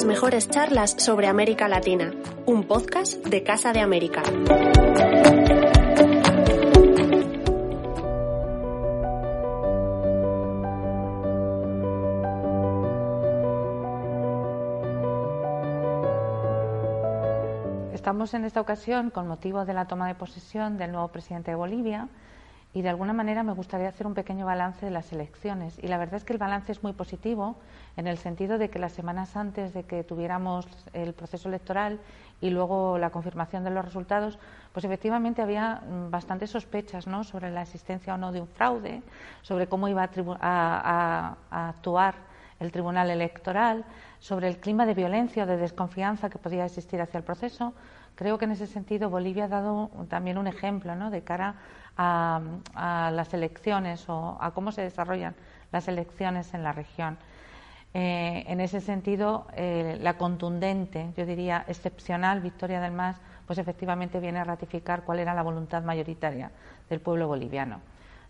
las mejores charlas sobre América Latina, un podcast de Casa de América. Estamos en esta ocasión con motivo de la toma de posesión del nuevo presidente de Bolivia y de alguna manera me gustaría hacer un pequeño balance de las elecciones. Y la verdad es que el balance es muy positivo en el sentido de que las semanas antes de que tuviéramos el proceso electoral y luego la confirmación de los resultados, pues efectivamente había mm, bastantes sospechas ¿no? sobre la existencia o no de un fraude, sobre cómo iba a, a actuar el Tribunal Electoral, sobre el clima de violencia o de desconfianza que podía existir hacia el proceso. Creo que en ese sentido Bolivia ha dado también un ejemplo ¿no? de cara a, las elecciones o a cómo se desarrollan las elecciones en la región. Eh, en ese sentido, eh, la contundente, yo diría excepcional victoria del MAS, pues efectivamente viene a ratificar cuál era la voluntad mayoritaria del pueblo boliviano.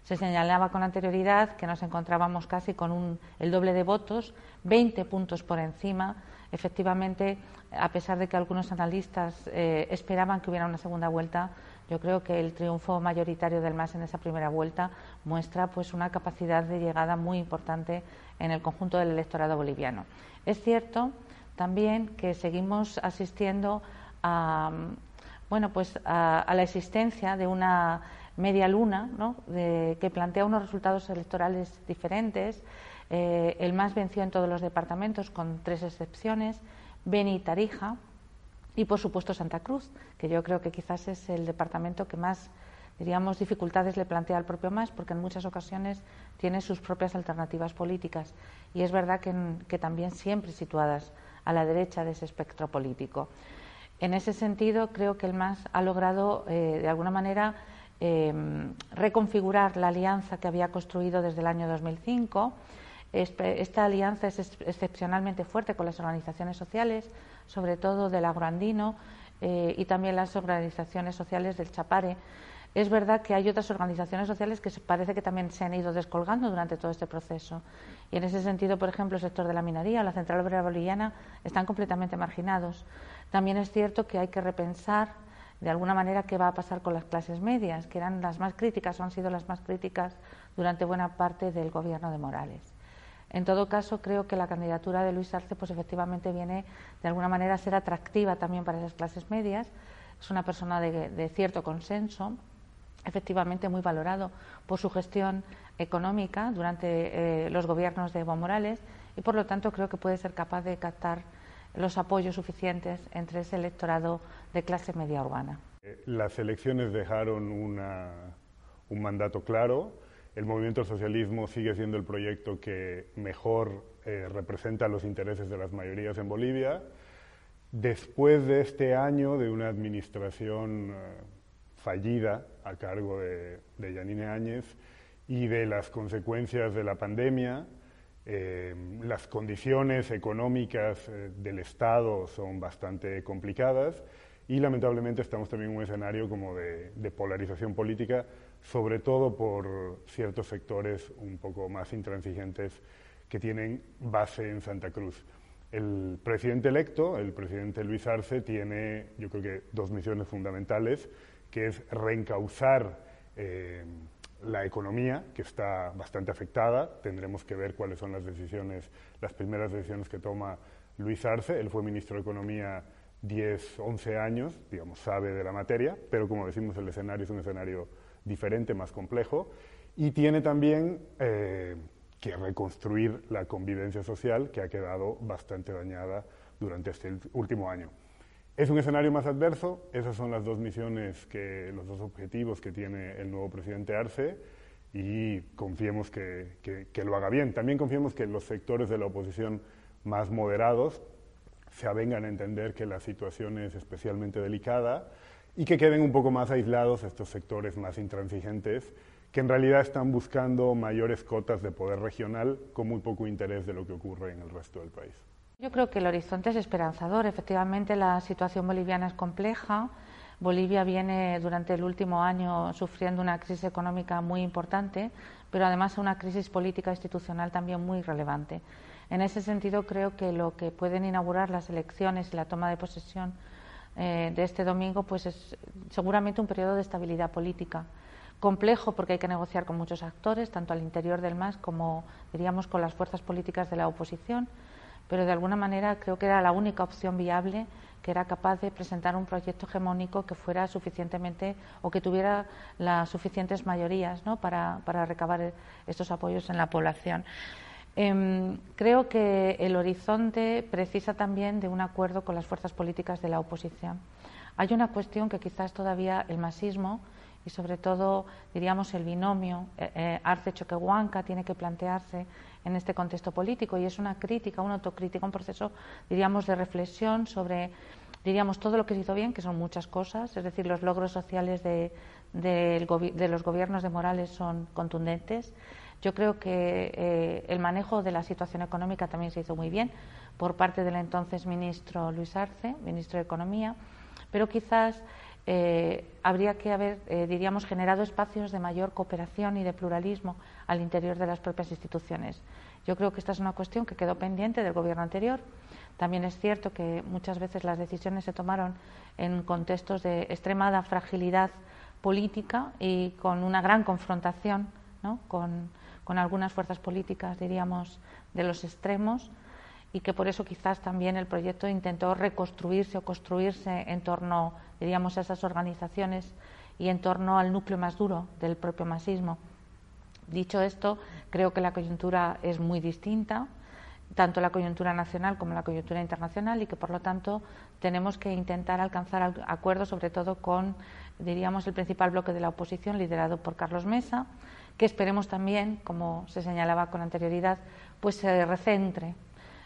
Se señalaba con anterioridad que nos encontrábamos casi con el doble de votos, 20 puntos por encima. Efectivamente, a pesar de que algunos analistas eh, esperaban que hubiera una segunda vuelta, yo creo que el triunfo mayoritario del MAS en esa primera vuelta muestra pues una capacidad de llegada muy importante en el conjunto del electorado boliviano. Es cierto también que seguimos asistiendo a bueno pues a, la existencia de una media luna que plantea unos resultados electorales diferentes. Eh, el MAS venció en todos los departamentos con tres excepciones. Beni y Tarija, y por supuesto Santa Cruz, que yo creo que quizás es el departamento que más, diríamos, dificultades le plantea al propio MAS, porque en muchas ocasiones tiene sus propias alternativas políticas y es verdad que, también siempre situadas a la derecha de ese espectro político. En ese sentido, creo que el MAS ha logrado, eh, de alguna manera, eh, reconfigurar la alianza que había construido desde el año 2005. Esta alianza es excepcionalmente fuerte con las organizaciones sociales, sobre todo del agroandino eh, y también las organizaciones sociales del Chapare. Es verdad que hay otras organizaciones sociales que parece que también se han ido descolgando durante todo este proceso. Y en ese sentido, por ejemplo, el sector de la minería o la central obrera boliviana están completamente marginados. También es cierto que hay que repensar de alguna manera qué va a pasar con las clases medias, que eran las más críticas o han sido las más críticas durante buena parte del gobierno de Morales. En todo caso, creo que la candidatura de Luis Arce, pues efectivamente viene de alguna manera a ser atractiva también para esas clases medias. Es una persona de, cierto consenso, efectivamente muy valorado por su gestión económica durante eh, los gobiernos de Evo Morales y, por lo tanto, creo que puede ser capaz de captar los apoyos suficientes entre ese electorado de clase media urbana. Las elecciones dejaron un mandato claro el movimiento socialismo sigue siendo el proyecto que mejor eh, representa los intereses de las mayorías en Bolivia. Después de este año de una administración eh, fallida a cargo de, de, Yanine Áñez y de las consecuencias de la pandemia, eh, las condiciones económicas del Estado son bastante complicadas y lamentablemente estamos también en un escenario como de, de polarización política sobre todo por ciertos sectores un poco más intransigentes que tienen base en Santa Cruz. El presidente electo, el presidente Luis Arce, tiene yo creo que dos misiones fundamentales, que es reencauzar eh, la economía, que está bastante afectada. Tendremos que ver cuáles son las decisiones, las primeras decisiones que toma Luis Arce. Él fue ministro de Economía 10, 11 años, digamos, sabe de la materia, pero como decimos, el escenario es un escenario diferente, más complejo, y tiene también eh, que reconstruir la convivencia social que ha quedado bastante dañada durante este último año. Es un escenario más adverso, esas son las dos misiones, que, los dos objetivos que tiene el nuevo presidente Arce y confiemos que, que, lo haga bien. También confiemos que los sectores de la oposición más moderados se avengan a entender que la situación es especialmente delicada y que queden un poco más aislados estos sectores más intransigentes que en realidad están buscando mayores cotas de poder regional con muy poco interés de lo que ocurre en el resto del país. Yo creo que el horizonte es esperanzador. Efectivamente, la situación boliviana es compleja. Bolivia viene durante el último año sufriendo una crisis económica muy importante, pero además una crisis política institucional también muy relevante. En ese sentido, creo que lo que pueden inaugurar las elecciones y la toma de posesión eh, de este domingo pues es seguramente un periodo de estabilidad política. Complejo porque hay que negociar con muchos actores, tanto al interior del MAS como, diríamos, con las fuerzas políticas de la oposición, pero de alguna manera creo que era la única opción viable que era capaz de presentar un proyecto hegemónico que fuera suficientemente o que tuviera las suficientes mayorías ¿no? para, para recabar estos apoyos en la población. Em, creo que el horizonte precisa también de un acuerdo con las fuerzas políticas de la oposición. Hay una cuestión que quizás todavía el masismo y sobre todo, diríamos, el binomio eh, eh, Arce-Choquehuanca tiene que plantearse en este contexto político y es una crítica, una autocrítica, un proceso, diríamos, de reflexión sobre, diríamos, todo lo que se hizo bien, que son muchas cosas, es decir, los logros sociales de, de los gobiernos de Morales son contundentes, yo creo que eh, el manejo de la situación económica también se hizo muy bien por parte del entonces ministro Luis Arce, ministro de Economía, pero quizás eh, habría que haber, eh, diríamos, generado espacios de mayor cooperación y de pluralismo al interior de las propias instituciones. Yo creo que esta es una cuestión que quedó pendiente del gobierno anterior. También es cierto que muchas veces las decisiones se tomaron en contextos de extremada fragilidad política y con una gran confrontación ¿no? con, con algunas fuerzas políticas, diríamos, de los extremos y que por eso quizás también el proyecto intentó reconstruirse o construirse en torno, diríamos, a esas organizaciones y en torno al núcleo más duro del propio masismo. Dicho esto, creo que la coyuntura es muy distinta, tanto la coyuntura nacional como la coyuntura internacional, y que por lo tanto tenemos que intentar alcanzar acuerdos, sobre todo con, diríamos, el principal bloque de la oposición, liderado por Carlos Mesa, que esperemos también, como se señalaba con anterioridad, pues se recentre.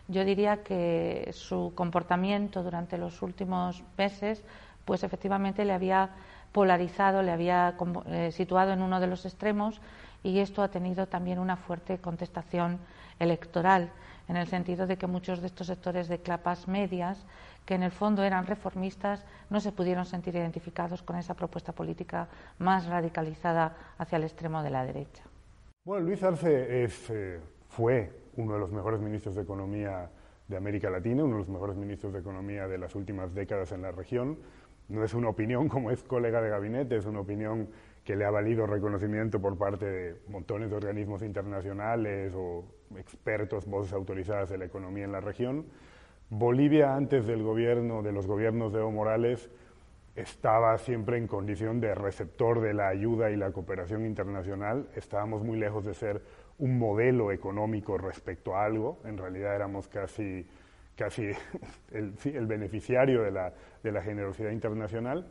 Yo diría que su comportamiento durante los últimos meses, pues efectivamente le había polarizado, le había eh, situado en uno de los extremos y esto ha tenido también una fuerte contestación electoral, en el sentido de que muchos de estos sectores de clapas medias que en el fondo eran reformistas, no se pudieron sentir identificados con esa propuesta política más radicalizada hacia el extremo de la derecha. Bueno, Luis Arce eh, fue uno de los mejores ministros de Economía de América Latina, uno de los mejores ministros de Economía de las últimas décadas en la región. No es una opinión como es colega de gabinete, es una opinión que le ha valido reconocimiento por parte de montones de organismos internacionales o expertos, voces autorizadas de la economía en la región. Bolivia antes del gobierno, de los gobiernos de Evo Morales, estaba siempre en condición de receptor de la ayuda y la cooperación internacional. Estábamos muy lejos de ser un modelo económico respecto a algo. En realidad éramos casi, casi el, beneficiario de la, de la generosidad internacional.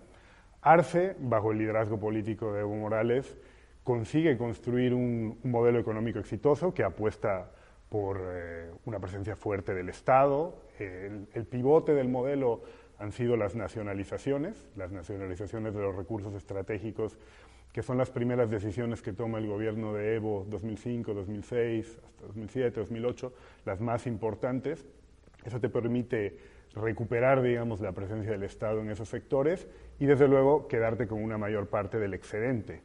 Arce, bajo el liderazgo político de Evo Morales, consigue construir un, modelo económico exitoso que apuesta por eh, una presencia fuerte del Estado. el, pivote del modelo han sido las nacionalizaciones, las nacionalizaciones de los recursos estratégicos, que son las primeras decisiones que toma el gobierno de Evo 2005, 2006, hasta 2007, 2008, las más importantes. Eso te permite recuperar, digamos, la presencia del Estado en esos sectores y, desde luego, quedarte con una mayor parte del excedente.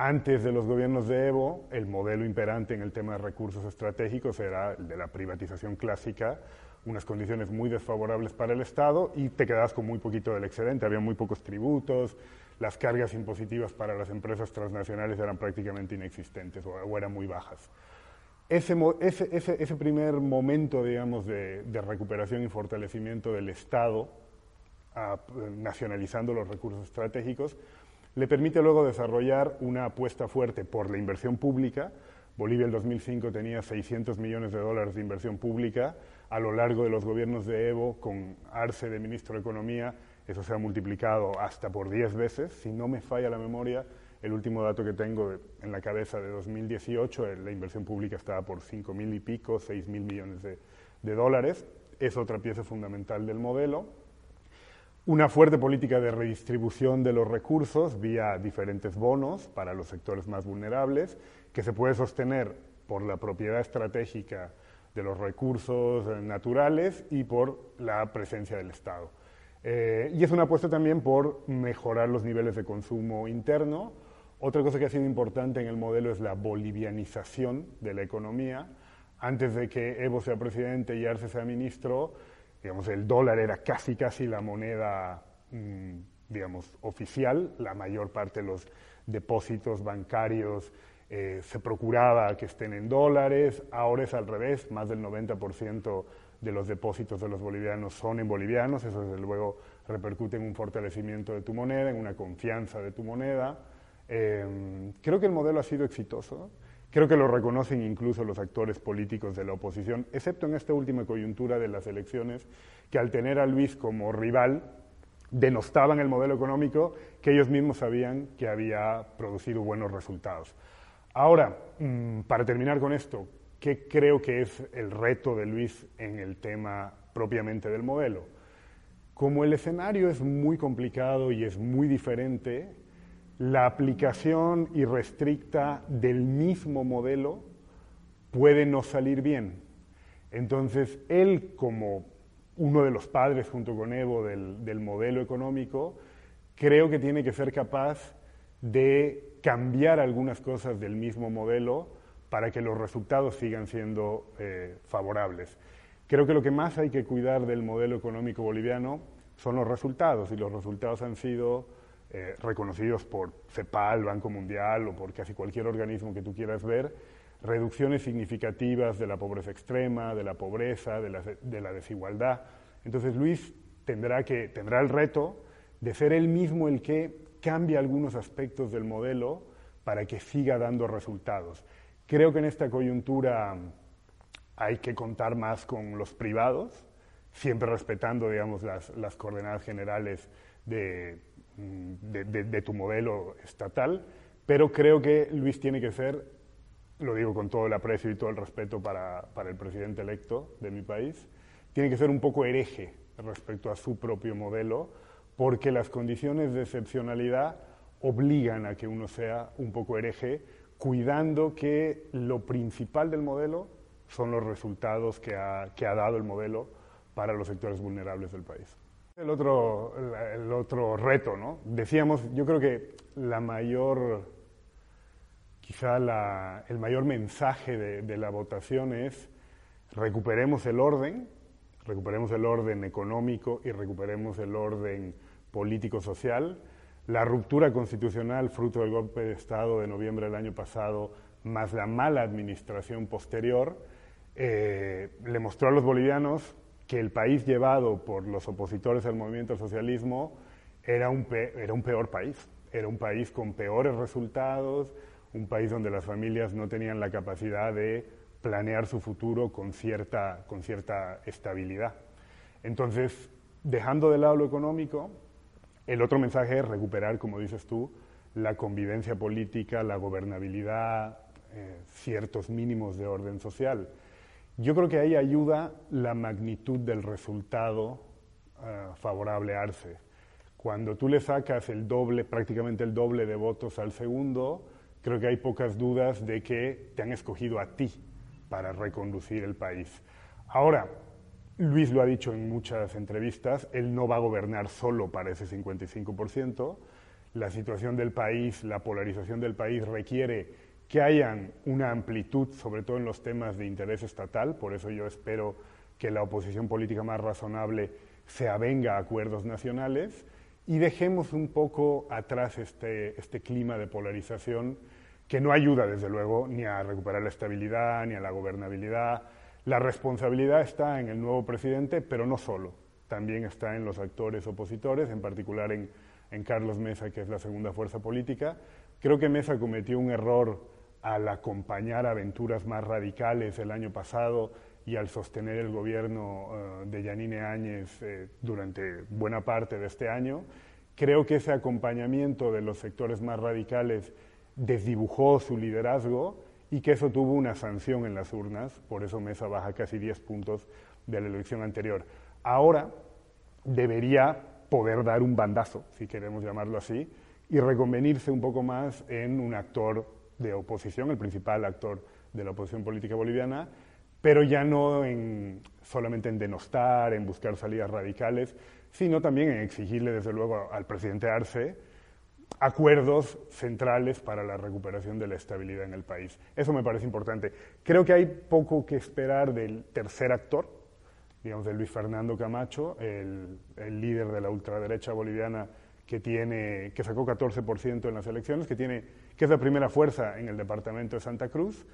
Antes de los gobiernos de Evo, el modelo imperante en el tema de recursos estratégicos era el de la privatización clásica, unas condiciones muy desfavorables para el Estado y te quedabas con muy poquito del excedente, había muy pocos tributos, las cargas impositivas para las empresas transnacionales eran prácticamente inexistentes o, eran muy bajas. Ese, primer momento, digamos, de, recuperación y fortalecimiento del Estado, ah, nacionalizando los recursos estratégicos, le permite luego desarrollar una apuesta fuerte por la inversión pública. Bolivia en 2005 tenía 600 millones de dólares de inversión pública. A lo largo de los gobiernos de Evo, con Arce de ministro de Economía, eso se ha multiplicado hasta por 10 veces. Si no me falla la memoria, el último dato que tengo en la cabeza de 2018, eh, la inversión pública estaba por 5 mil y pico, 6 mil millones de dólares. Es otra pieza fundamental del modelo una fuerte política de redistribución de los recursos vía diferentes bonos para los sectores más vulnerables, que se puede sostener por la propiedad estratégica de los recursos eh, naturales y por la presencia del Estado. Eh, y es una apuesta también por mejorar los niveles de consumo interno Otra cosa que ha sido importante en el modelo es la bolivianización de la economía. Antes de que Evo sea presidente y Arce sea ministro, digamos, el dólar era casi casi la moneda, mm, digamos, oficial. La mayor parte de los depósitos bancarios eh, se procuraba que estén en dólares. Ahora es al revés, más del 90% de los depósitos de los bolivianos son en bolivianos. Eso desde luego repercute en un fortalecimiento de tu moneda, en una confianza de tu moneda. Em, creo que el modelo ha sido exitoso. Creo que lo reconocen incluso los actores políticos de la oposición, excepto en esta última coyuntura de las elecciones, que al tener a Luis como rival, denostaban el modelo económico que ellos mismos sabían que había producido buenos resultados. Ahora, mm, para terminar con esto, ¿qué creo que es el reto de Luis en el tema propiamente del modelo? Como el escenario es muy complicado y es muy diferente, la aplicación irrestricta del mismo modelo puede no salir bien. Entonces, él como uno de los padres junto con Evo del, modelo económico, creo que tiene que ser capaz de cambiar algunas cosas del mismo modelo para que los resultados sigan siendo eh, favorables. Creo que lo que más hay que cuidar del modelo económico boliviano son los resultados, y los resultados han sido eh, reconocidos por CEPAL, Banco Mundial o por casi cualquier organismo que tú quieras ver, reducciones significativas de la pobreza extrema, de la pobreza, de la, desigualdad. Entonces Luis tendrá, que, tendrá el reto de ser él mismo el que cambie algunos aspectos del modelo para que siga dando resultados. Creo que en esta coyuntura hay que contar más con los privados, siempre respetando digamos, las, las coordenadas generales de, Mm, de, tu modelo estatal, pero creo que Luis tiene que ser, lo digo con todo el aprecio y todo el respeto para, para el presidente electo de mi país, tiene que ser un poco hereje respecto a su propio modelo, porque las condiciones de excepcionalidad obligan a que uno sea un poco hereje, cuidando que lo principal del modelo son los resultados que ha, que ha dado el modelo para los sectores vulnerables del país. El otro, el otro reto, ¿no? Decíamos, yo creo que la mayor, quizá el mayor mensaje de, de la votación es recuperemos el orden, recuperemos el orden económico y recuperemos el orden político-social. La ruptura constitucional, fruto del golpe de Estado de noviembre del año pasado, más la mala administración posterior, eh, le mostró a los bolivianos que el país llevado por los opositores al movimiento socialismo era un, era un peor país, era un país con peores resultados, un país donde las familias no tenían la capacidad de planear su futuro con cierta, con cierta estabilidad. Entonces, dejando de lado lo económico, el otro mensaje es recuperar, como dices tú, la convivencia política, la gobernabilidad, eh, ciertos mínimos de orden social. Yo creo que ahí ayuda la magnitud del resultado eh, favorable a Arce. Cuando tú le sacas el doble, prácticamente el doble de votos al segundo, creo que hay pocas dudas de que te han escogido a ti para reconducir el país. Ahora, Luis lo ha dicho en muchas entrevistas, él no va a gobernar solo para ese 55%. La situación del país, la polarización del país requiere que hayan una amplitud, sobre todo en los temas de interés estatal, por eso yo espero que la oposición política más razonable se avenga a acuerdos nacionales y dejemos un poco atrás este, este clima de polarización que no ayuda, desde luego, ni a recuperar la estabilidad, ni a la gobernabilidad. La responsabilidad está en el nuevo presidente, pero no solo, también está en los actores opositores, en particular en, en Carlos Mesa, que es la segunda fuerza política. Creo que Mesa cometió un error al acompañar aventuras más radicales el año pasado y al sostener el gobierno eh, de Yanine Áñez eh, durante buena parte de este año, creo que ese acompañamiento de los sectores más radicales desdibujó su liderazgo y que eso tuvo una sanción en las urnas, por eso Mesa baja casi 10 puntos de la elección anterior. Ahora debería poder dar un bandazo, si queremos llamarlo así, y reconvenirse un poco más en un actor de oposición, el principal actor de la oposición política boliviana, pero ya no en, solamente en denostar, en buscar salidas radicales, sino también en exigirle, desde luego, al presidente Arce acuerdos centrales para la recuperación de la estabilidad en el país. Eso me parece importante. Creo que hay poco que esperar del tercer actor, digamos, de Luis Fernando Camacho, el, líder de la ultraderecha boliviana que, tiene, que sacó 14% en las elecciones, que, tiene, que es la primera fuerza en el departamento de Santa Cruz.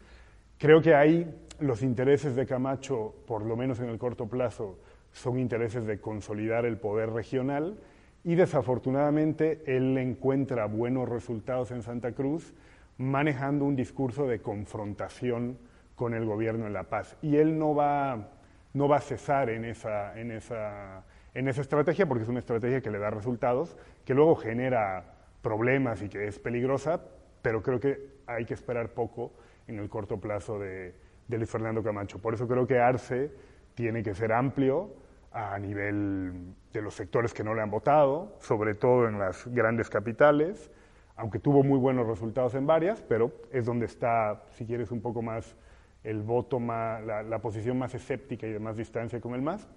Creo que ahí los intereses de Camacho, por lo menos en el corto plazo, son intereses de consolidar el poder regional y desafortunadamente él encuentra buenos resultados en Santa Cruz manejando un discurso de confrontación con el gobierno en La Paz. Y él no va, no va a cesar en esa, en, esa, en esa estrategia porque es una estrategia que le da resultados, que luego genera problemas y que es peligrosa, pero creo que hay que esperar poco en el corto plazo de, de Luis Fernando Camacho. Por eso creo que Arce tiene que ser amplio, a nivel de los sectores que no le han votado, sobre todo en las grandes capitales, aunque tuvo muy buenos resultados en varias, pero es donde está, si quieres, un poco más el voto, más, la, posición más escéptica y de más distancia con el MAS.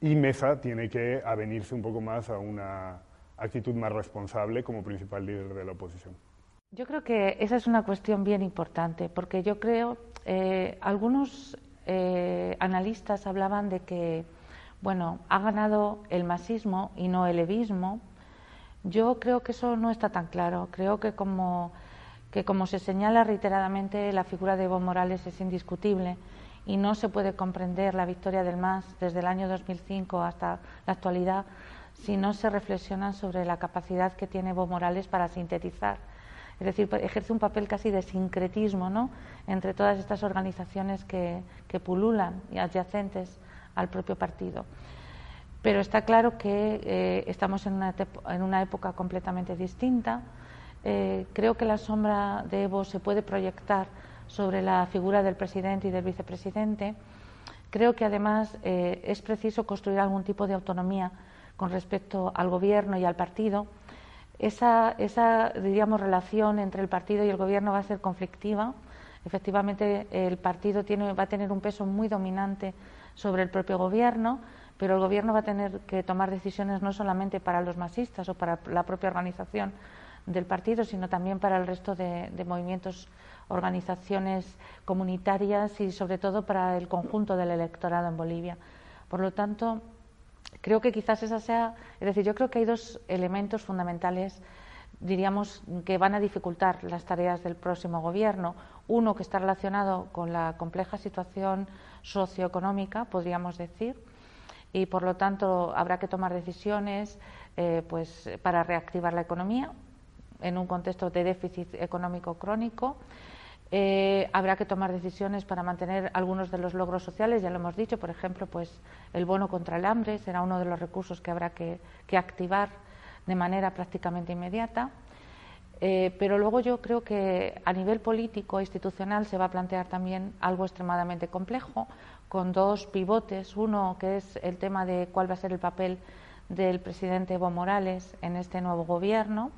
Y Mesa tiene que avenirse un poco más a una actitud más responsable como principal líder de la oposición. Yo creo que esa es una cuestión bien importante, porque yo creo, eh, algunos eh, analistas hablaban de que bueno, ha ganado el masismo y no el evismo. Yo creo que eso no está tan claro. Creo que como, que como se señala reiteradamente, la figura de Evo Morales es indiscutible y no se puede comprender la victoria del MAS desde el año 2005 hasta la actualidad si no se reflexiona sobre la capacidad que tiene Evo Morales para sintetizar. Es decir, ejerce un papel casi de sincretismo ¿no? entre todas estas organizaciones que, pululan y adyacentes al propio partido. Pero está claro que eh, estamos en una, en una, época completamente distinta. Eh, creo que la sombra de Evo se puede proyectar sobre la figura del presidente y del vicepresidente. Creo que además eh, es preciso construir algún tipo de autonomía con respecto al gobierno y al partido. Esa, esa diríamos, relación entre el partido y el gobierno va a ser conflictiva. Efectivamente, el partido tiene, va a tener un peso muy dominante sobre el propio gobierno, pero el gobierno va a tener que tomar decisiones no solamente para los masistas o para la propia organización del partido, sino también para el resto de, movimientos, organizaciones comunitarias y sobre todo para el conjunto del electorado en Bolivia. Por lo tanto, creo que quizás esa sea, es decir, yo creo que hay dos elementos fundamentales diríamos que van a dificultar las tareas del próximo gobierno. Uno que está relacionado con la compleja situación socioeconómica, podríamos decir, y por lo tanto habrá que tomar decisiones eh, pues, para reactivar la economía en un contexto de déficit económico crónico. Eh, habrá que tomar decisiones para mantener algunos de los logros sociales, ya lo hemos dicho, por ejemplo, pues el bono contra el hambre será uno de los recursos que habrá que, activar de manera prácticamente inmediata. Eh, pero luego yo creo que a nivel político e institucional se va a plantear también algo extremadamente complejo, con dos pivotes. Uno que es el tema de cuál va a ser el papel del presidente Evo Morales en este nuevo gobierno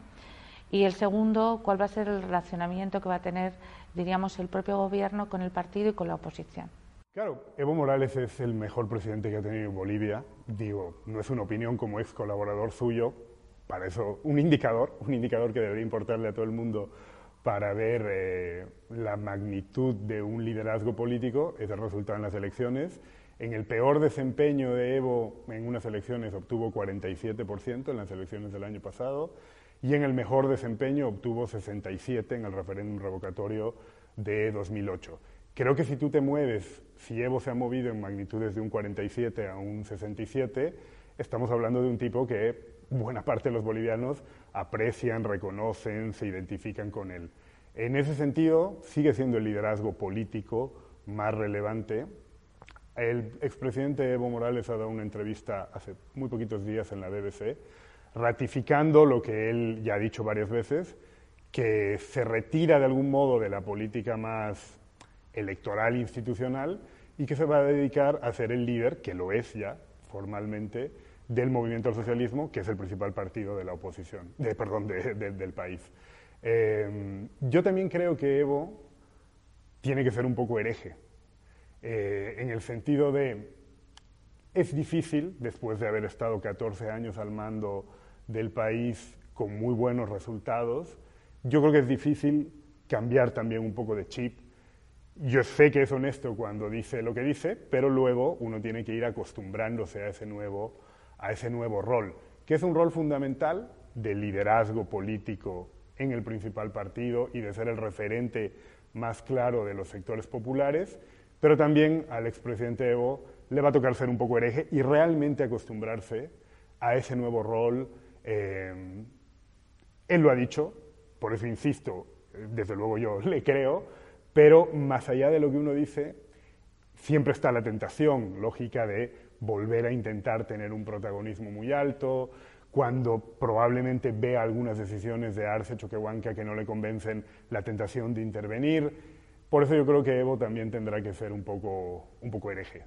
y el segundo, cuál va a ser el relacionamiento que va a tener, diríamos, el propio gobierno con el partido y con la oposición. Claro, Evo Morales es el mejor presidente que ha tenido Bolivia. Digo, no es una opinión como ex colaborador suyo, para eso un indicador, un indicador que debería importarle a todo el mundo para ver eh, la magnitud de un liderazgo político es el resultado en las elecciones. En el peor desempeño de Evo en unas elecciones obtuvo 47% en las elecciones del año pasado y en el mejor desempeño obtuvo 67% en el referéndum revocatorio de 2008. Creo que si tú te mueves, si Evo se ha movido en magnitudes de un 47 a un 67, estamos hablando de un tipo que buena parte de los bolivianos aprecian, reconocen, se identifican con él. En ese sentido, sigue siendo el liderazgo político más relevante. El expresidente Evo Morales ha dado una entrevista hace muy poquitos días en la BBC, ratificando lo que él ya ha dicho varias veces, que se retira de algún modo de la política más electoral institucional y que se va a dedicar a ser el líder, que lo es ya formalmente, del movimiento al socialismo, que es el principal partido de la oposición, de, perdón, del país. Eh, yo también creo que Evo tiene que ser un poco hereje, eh, en el sentido de, es difícil, después de haber estado 14 años al mando del país, con muy buenos resultados, yo creo que es difícil cambiar también un poco de chip. Yo sé que es honesto cuando dice lo que dice, pero luego uno tiene que ir acostumbrándose a ese nuevo, a ese nuevo rol, que es un rol fundamental de liderazgo político en el principal partido y de ser el referente más claro de los sectores populares, pero también al expresidente Evo le va a tocar ser un poco hereje y realmente acostumbrarse a ese nuevo rol. Eh, él lo ha dicho, por eso insisto, desde luego yo le creo, pero más allá de lo que uno dice, siempre está la tentación lógica de volver a intentar tener un protagonismo muy alto, cuando probablemente ve algunas decisiones de Arce Choquehuanca que no le convencen, la tentación de intervenir. Por eso yo creo que Evo también tendrá que ser un poco, un poco hereje.